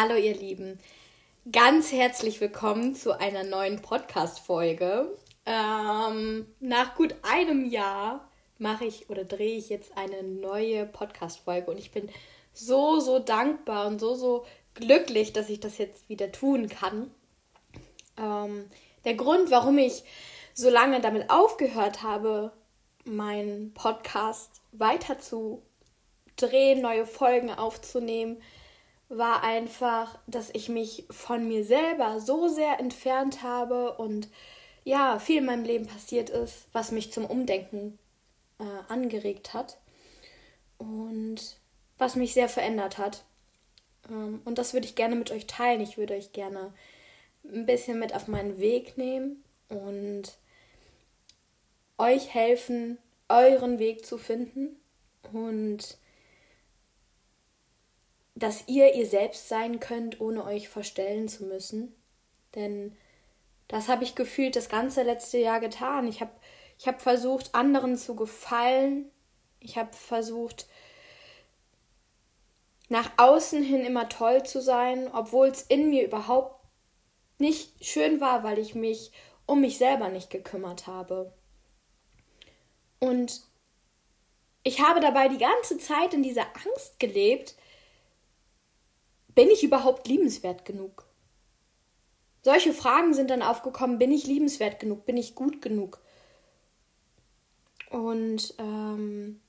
Hallo ihr Lieben, ganz herzlich willkommen zu einer neuen Podcast-Folge. Ähm, nach gut einem Jahr mache ich oder drehe ich jetzt eine neue Podcast-Folge und ich bin so, so dankbar und so, so glücklich, dass ich das jetzt wieder tun kann. Ähm, der Grund, warum ich so lange damit aufgehört habe, meinen Podcast weiter zu drehen, neue Folgen aufzunehmen, war einfach, dass ich mich von mir selber so sehr entfernt habe und ja, viel in meinem Leben passiert ist, was mich zum Umdenken äh, angeregt hat und was mich sehr verändert hat. Ähm, und das würde ich gerne mit euch teilen. Ich würde euch gerne ein bisschen mit auf meinen Weg nehmen und euch helfen, euren Weg zu finden und dass ihr ihr selbst sein könnt, ohne euch verstellen zu müssen. Denn das habe ich gefühlt das ganze letzte Jahr getan. Ich habe ich hab versucht, anderen zu gefallen. Ich habe versucht, nach außen hin immer toll zu sein, obwohl es in mir überhaupt nicht schön war, weil ich mich um mich selber nicht gekümmert habe. Und ich habe dabei die ganze Zeit in dieser Angst gelebt, bin ich überhaupt liebenswert genug? Solche Fragen sind dann aufgekommen, bin ich liebenswert genug, bin ich gut genug? Und ähm,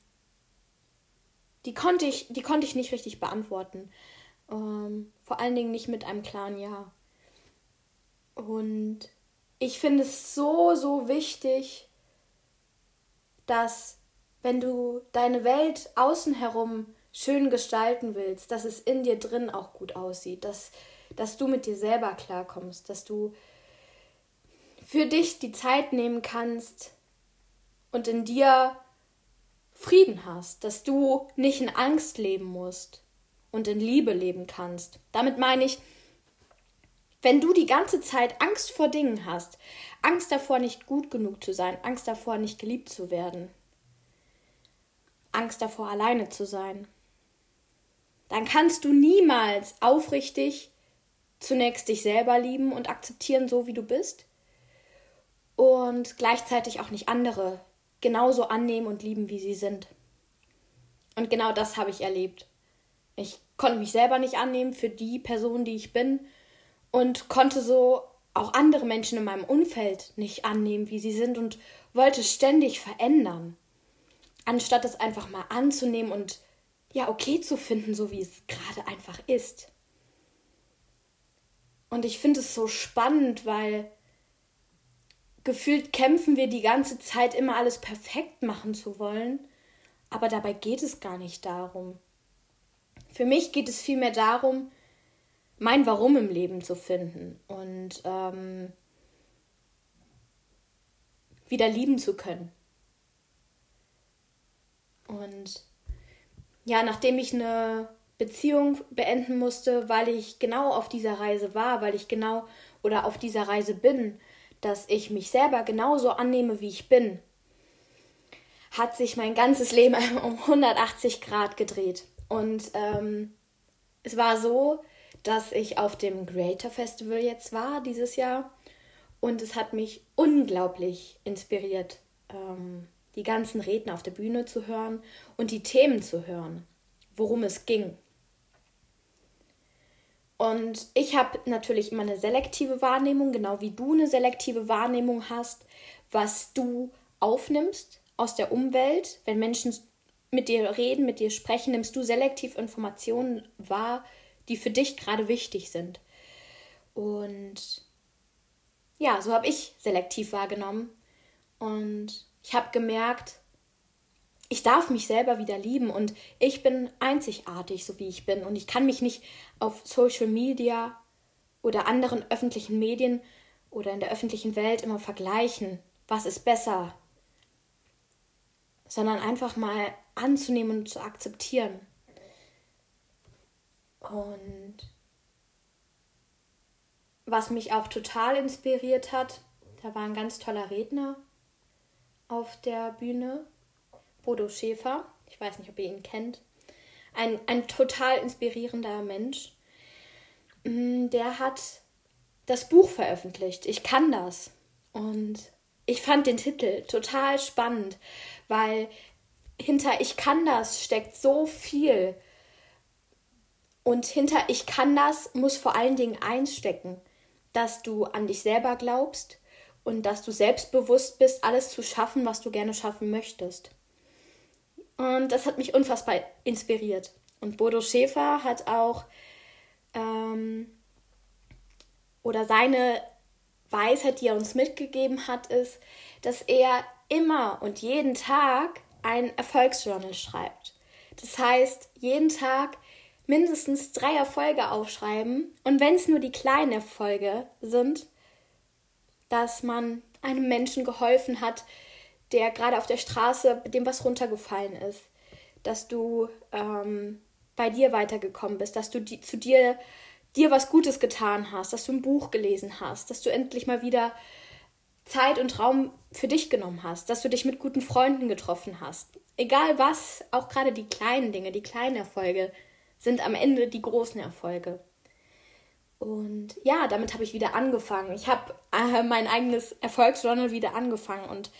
die, konnte ich, die konnte ich nicht richtig beantworten. Ähm, vor allen Dingen nicht mit einem klaren Ja. Und ich finde es so, so wichtig, dass wenn du deine Welt außen herum schön gestalten willst, dass es in dir drin auch gut aussieht, dass, dass du mit dir selber klarkommst, dass du für dich die Zeit nehmen kannst und in dir Frieden hast, dass du nicht in Angst leben musst und in Liebe leben kannst. Damit meine ich, wenn du die ganze Zeit Angst vor Dingen hast, Angst davor, nicht gut genug zu sein, Angst davor, nicht geliebt zu werden, Angst davor, alleine zu sein, dann kannst du niemals aufrichtig zunächst dich selber lieben und akzeptieren, so wie du bist. Und gleichzeitig auch nicht andere genauso annehmen und lieben, wie sie sind. Und genau das habe ich erlebt. Ich konnte mich selber nicht annehmen für die Person, die ich bin und konnte so auch andere Menschen in meinem Umfeld nicht annehmen, wie sie sind und wollte ständig verändern, anstatt es einfach mal anzunehmen und ja okay zu finden, so wie es gerade einfach ist. Und ich finde es so spannend, weil gefühlt kämpfen wir die ganze Zeit immer alles perfekt machen zu wollen, aber dabei geht es gar nicht darum. Für mich geht es vielmehr darum, mein Warum im Leben zu finden und ähm, wieder lieben zu können. Und ja, nachdem ich eine Beziehung beenden musste, weil ich genau auf dieser Reise war, weil ich genau oder auf dieser Reise bin, dass ich mich selber genauso annehme, wie ich bin, hat sich mein ganzes Leben um 180 Grad gedreht. Und ähm, es war so, dass ich auf dem Greater Festival jetzt war dieses Jahr und es hat mich unglaublich inspiriert. Ähm, die ganzen Redner auf der Bühne zu hören und die Themen zu hören, worum es ging. Und ich habe natürlich immer eine selektive Wahrnehmung, genau wie du eine selektive Wahrnehmung hast, was du aufnimmst aus der Umwelt. Wenn Menschen mit dir reden, mit dir sprechen, nimmst du selektiv Informationen wahr, die für dich gerade wichtig sind. Und ja, so habe ich selektiv wahrgenommen. Und ich habe gemerkt, ich darf mich selber wieder lieben und ich bin einzigartig, so wie ich bin. Und ich kann mich nicht auf Social Media oder anderen öffentlichen Medien oder in der öffentlichen Welt immer vergleichen, was ist besser, sondern einfach mal anzunehmen und zu akzeptieren. Und was mich auch total inspiriert hat, da war ein ganz toller Redner, auf der Bühne. Bodo Schäfer. Ich weiß nicht, ob ihr ihn kennt. Ein, ein total inspirierender Mensch. mm, der hat das Buch veröffentlicht. Ich kann das. Und ich fand den Titel total spannend, weil hinter Ich kann das steckt so viel. Und hinter Ich kann das muss vor allen Dingen einstecken, dass du an dich selber glaubst und dass du selbstbewusst bist, alles zu schaffen, was du gerne schaffen möchtest. Und das hat mich unfassbar inspiriert. Und Bodo Schäfer hat auch ähm, oder seine Weisheit, die er uns mitgegeben hat, ist, dass er immer und jeden Tag ein Erfolgsjournal schreibt. Das heißt, jeden Tag mindestens drei Erfolge aufschreiben und wenn es nur die kleinen Erfolge sind, dass man einem Menschen geholfen hat, der gerade auf der Straße, dem was runtergefallen ist, dass du ähm, bei dir weitergekommen bist, dass du die, zu dir dir was Gutes getan hast, dass du ein Buch gelesen hast, dass du endlich mal wieder Zeit und Raum für dich genommen hast, dass du dich mit guten Freunden getroffen hast. Egal was, auch gerade die kleinen Dinge, die kleinen Erfolge sind am Ende die großen Erfolge. Und ja, damit habe ich wieder angefangen. Ich habe äh, mein eigenes Erfolgsjournal wieder angefangen und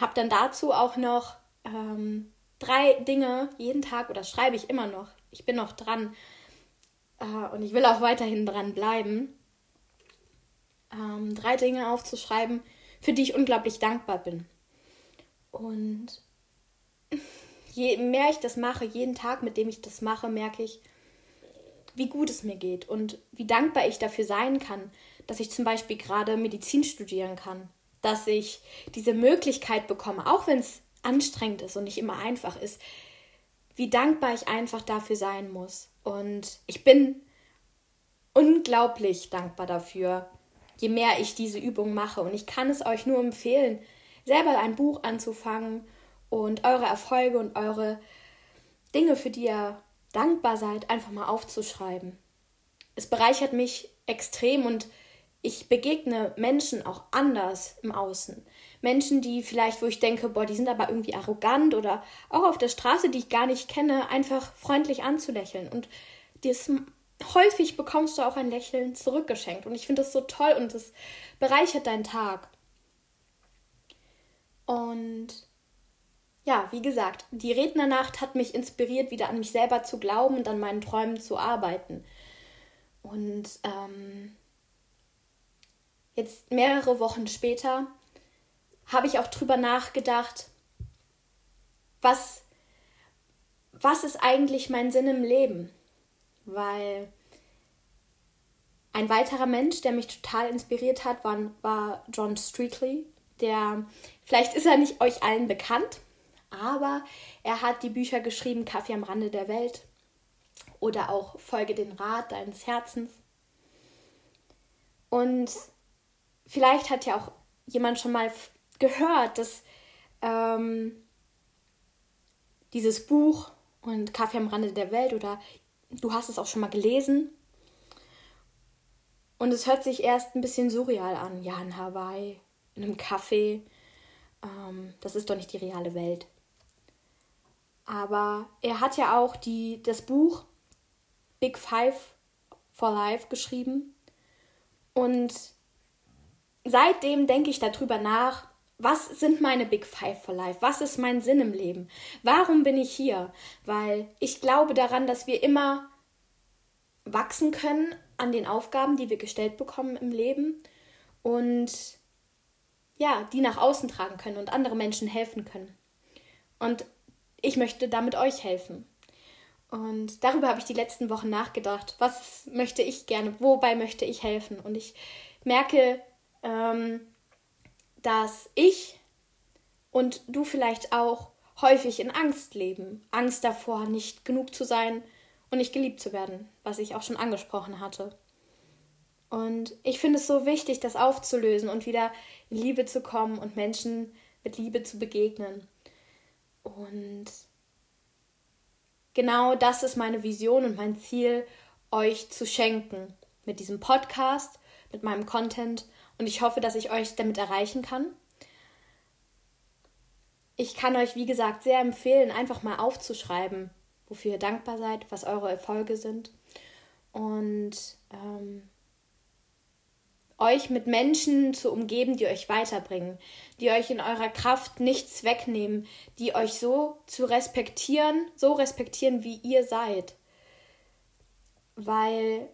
habe dann dazu auch noch ähm, drei Dinge jeden Tag oder schreibe ich immer noch. Ich bin noch dran äh, und ich will auch weiterhin dran bleiben. Ähm, drei Dinge aufzuschreiben, für die ich unglaublich dankbar bin. Und je mehr ich das mache, jeden Tag, mit dem ich das mache, merke ich, wie gut es mir geht und wie dankbar ich dafür sein kann, dass ich zum Beispiel gerade Medizin studieren kann, dass ich diese Möglichkeit bekomme, auch wenn es anstrengend ist und nicht immer einfach ist, wie dankbar ich einfach dafür sein muss. Und ich bin unglaublich dankbar dafür, je mehr ich diese Übung mache. Und ich kann es euch nur empfehlen, selber ein Buch anzufangen und eure Erfolge und eure Dinge, für die ihr dankbar seid, einfach mal aufzuschreiben. Es bereichert mich extrem und ich begegne Menschen auch anders im Außen. Menschen, die vielleicht, wo ich denke, boah, die sind aber irgendwie arrogant oder auch auf der Straße, die ich gar nicht kenne, einfach freundlich anzulächeln. Und das, häufig bekommst du auch ein Lächeln zurückgeschenkt. Und ich finde das so toll und es bereichert deinen Tag. Und ja, wie gesagt, die Rednernacht hat mich inspiriert, wieder an mich selber zu glauben und an meinen Träumen zu arbeiten. Und ähm, jetzt mehrere Wochen später habe ich auch drüber nachgedacht, was, was ist eigentlich mein Sinn im Leben? Weil ein weiterer Mensch, der mich total inspiriert hat, war, war John Streetley. Der, vielleicht ist er nicht euch allen bekannt, aber er hat die Bücher geschrieben Kaffee am Rande der Welt oder auch Folge den Rat deines Herzens. Und vielleicht hat ja auch jemand schon mal gehört, dass ähm, dieses Buch und Kaffee am Rande der Welt oder du hast es auch schon mal gelesen. Und es hört sich erst ein bisschen surreal an. Ja, in Hawaii, in einem Café. Ähm, das ist doch nicht die reale Welt. Aber er hat ja auch die, das Buch Big Five for Life geschrieben. Und seitdem denke ich darüber nach, was sind meine Big Five for Life? Was ist mein Sinn im Leben? Warum bin ich hier? Weil ich glaube daran, dass wir immer wachsen können an den Aufgaben, die wir gestellt bekommen im Leben und ja, die nach außen tragen können und andere Menschen helfen können. Und ich möchte damit euch helfen. Und darüber habe ich die letzten Wochen nachgedacht. Was möchte ich gerne? Wobei möchte ich helfen? Und ich merke, ähm, dass ich und du vielleicht auch häufig in Angst leben. Angst davor, nicht genug zu sein und nicht geliebt zu werden, was ich auch schon angesprochen hatte. Und ich finde es so wichtig, das aufzulösen und wieder in Liebe zu kommen und Menschen mit Liebe zu begegnen. Und genau das ist meine Vision und mein Ziel, euch zu schenken mit diesem Podcast, mit meinem Content. Und ich hoffe, dass ich euch damit erreichen kann. Ich kann euch, wie gesagt, sehr empfehlen, einfach mal aufzuschreiben, wofür ihr dankbar seid, was eure Erfolge sind. Und ähm, euch mit Menschen zu umgeben, die euch weiterbringen, die euch in eurer Kraft nichts wegnehmen, die euch so zu respektieren, so respektieren, wie ihr seid. Weil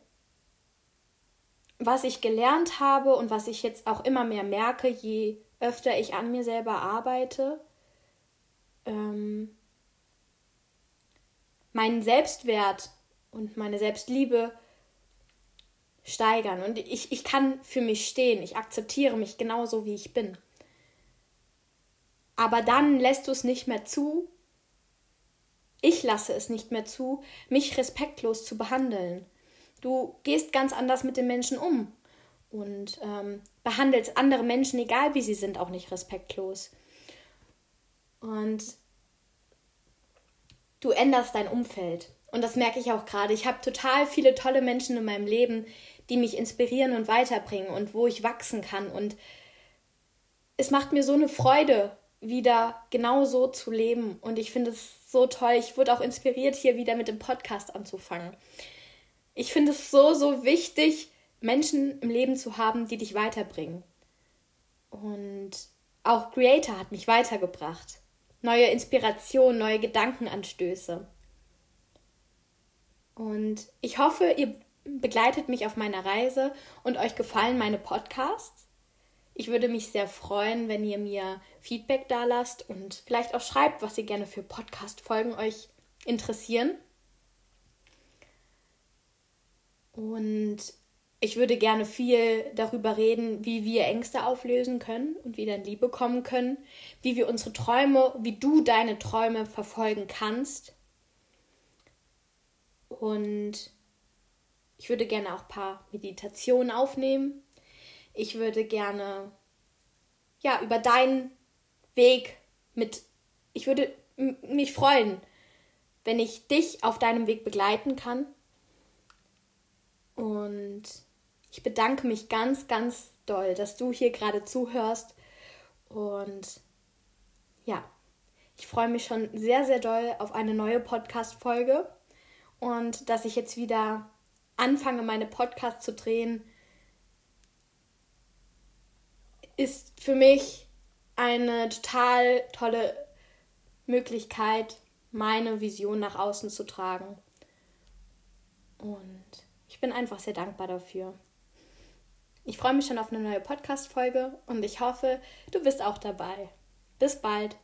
was ich gelernt habe und was ich jetzt auch immer mehr merke, je öfter ich an mir selber arbeite, ähm, meinen Selbstwert und meine Selbstliebe steigern. Und ich, ich kann für mich stehen. Ich akzeptiere mich genauso, wie ich bin. Aber dann lässt du es nicht mehr zu. Ich lasse es nicht mehr zu, mich respektlos zu behandeln. Du gehst ganz anders mit den Menschen um und ähm, behandelst andere Menschen, egal wie sie sind, auch nicht respektlos. Und du änderst dein Umfeld. Und das merke ich auch gerade. Ich habe total viele tolle Menschen in meinem Leben, die mich inspirieren und weiterbringen und wo ich wachsen kann. Und es macht mir so eine Freude, wieder genau so zu leben. Und ich finde es so toll. Ich wurde auch inspiriert, hier wieder mit dem Podcast anzufangen. Ich finde es so, so wichtig, Menschen im Leben zu haben, die dich weiterbringen. Und auch Creator hat mich weitergebracht. Neue Inspiration, neue Gedankenanstöße. Und ich hoffe, ihr begleitet mich auf meiner Reise und euch gefallen meine Podcasts. Ich würde mich sehr freuen, wenn ihr mir Feedback da lasst und vielleicht auch schreibt, was ihr gerne für Podcast-Folgen euch interessieren. Und ich würde gerne viel darüber reden, wie wir Ängste auflösen können und wieder in Liebe kommen können, wie wir unsere Träume, wie du deine Träume verfolgen kannst. Und ich würde gerne auch ein paar Meditationen aufnehmen. Ich würde gerne ja über deinen Weg mit ich würde mich freuen, wenn ich dich auf deinem Weg begleiten kann. Und ich bedanke mich ganz, ganz doll, dass du hier gerade zuhörst. Und ja, ich freue mich schon sehr, sehr doll auf eine neue Podcast-Folge und dass ich jetzt wieder anfange, meine Podcasts zu drehen, ist für mich eine total tolle Möglichkeit, meine Vision nach außen zu tragen. Und ich bin einfach sehr dankbar dafür. Ich freue mich schon auf eine neue Podcast-Folge und ich hoffe, du bist auch dabei. Bis bald.